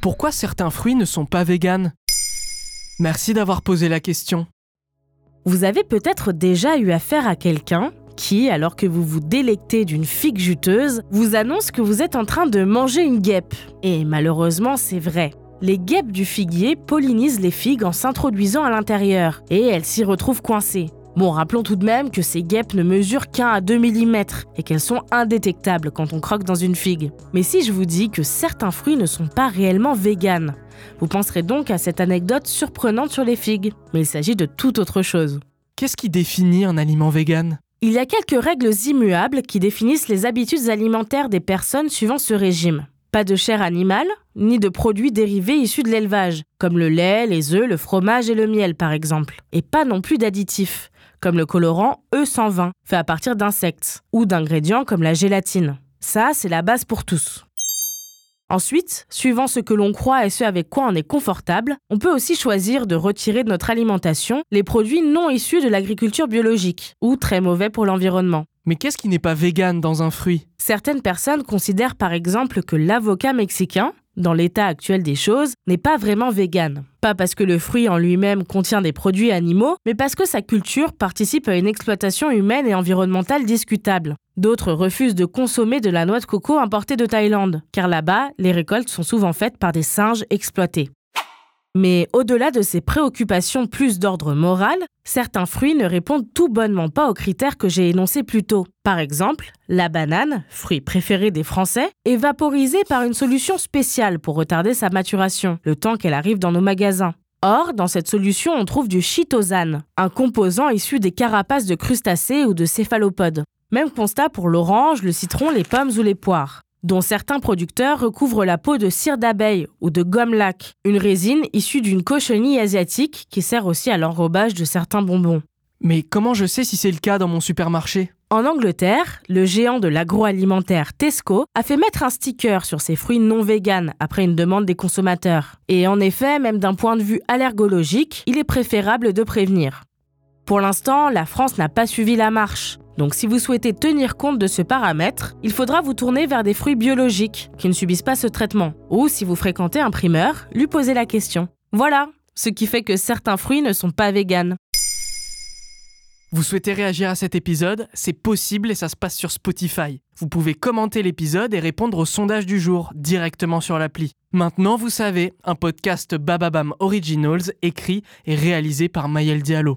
Pourquoi certains fruits ne sont pas véganes? Merci d'avoir posé la question. Vous avez peut-être déjà eu affaire à quelqu'un qui, alors que vous vous délectez d'une figue juteuse, vous annonce que vous êtes en train de manger une guêpe. Et malheureusement, c'est vrai. Les guêpes du figuier pollinisent les figues en s'introduisant à l'intérieur, et elles s'y retrouvent coincées. Bon, rappelons tout de même que ces guêpes ne mesurent qu'un à 2 mm et qu'elles sont indétectables quand on croque dans une figue. Mais si je vous dis que certains fruits ne sont pas réellement véganes, vous penserez donc à cette anecdote surprenante sur les figues. Mais il s'agit de toute autre chose. Qu'est-ce qui définit un aliment vegan Il y a quelques règles immuables qui définissent les habitudes alimentaires des personnes suivant ce régime. Pas de chair animale, ni de produits dérivés issus de l'élevage, comme le lait, les œufs, le fromage et le miel par exemple. Et pas non plus d'additifs, comme le colorant E120, fait à partir d'insectes, ou d'ingrédients comme la gélatine. Ça, c'est la base pour tous. Ensuite, suivant ce que l'on croit et ce avec quoi on est confortable, on peut aussi choisir de retirer de notre alimentation les produits non issus de l'agriculture biologique, ou très mauvais pour l'environnement. Mais qu'est-ce qui n'est pas vegan dans un fruit? Certaines personnes considèrent par exemple que l'avocat mexicain, dans l'état actuel des choses, n'est pas vraiment vegan. Pas parce que le fruit en lui-même contient des produits animaux, mais parce que sa culture participe à une exploitation humaine et environnementale discutable. D'autres refusent de consommer de la noix de coco importée de Thaïlande, car là-bas, les récoltes sont souvent faites par des singes exploités. Mais au-delà de ces préoccupations plus d'ordre moral, certains fruits ne répondent tout bonnement pas aux critères que j'ai énoncés plus tôt. Par exemple, la banane, fruit préféré des Français, est vaporisée par une solution spéciale pour retarder sa maturation, le temps qu'elle arrive dans nos magasins. Or, dans cette solution, on trouve du chitosane, un composant issu des carapaces de crustacés ou de céphalopodes. Même constat pour l'orange, le citron, les pommes ou les poires dont certains producteurs recouvrent la peau de cire d'abeille ou de gomme lac, une résine issue d'une cochenille asiatique qui sert aussi à l'enrobage de certains bonbons. Mais comment je sais si c'est le cas dans mon supermarché? En Angleterre, le géant de l'agroalimentaire Tesco a fait mettre un sticker sur ses fruits non véganes après une demande des consommateurs. Et en effet, même d'un point de vue allergologique, il est préférable de prévenir. Pour l'instant, la France n'a pas suivi la marche. Donc si vous souhaitez tenir compte de ce paramètre, il faudra vous tourner vers des fruits biologiques qui ne subissent pas ce traitement. Ou si vous fréquentez un primeur, lui poser la question. Voilà, ce qui fait que certains fruits ne sont pas véganes. Vous souhaitez réagir à cet épisode? C'est possible et ça se passe sur Spotify. Vous pouvez commenter l'épisode et répondre au sondage du jour directement sur l'appli. Maintenant, vous savez, un podcast Bababam Originals écrit et réalisé par Mayel Diallo.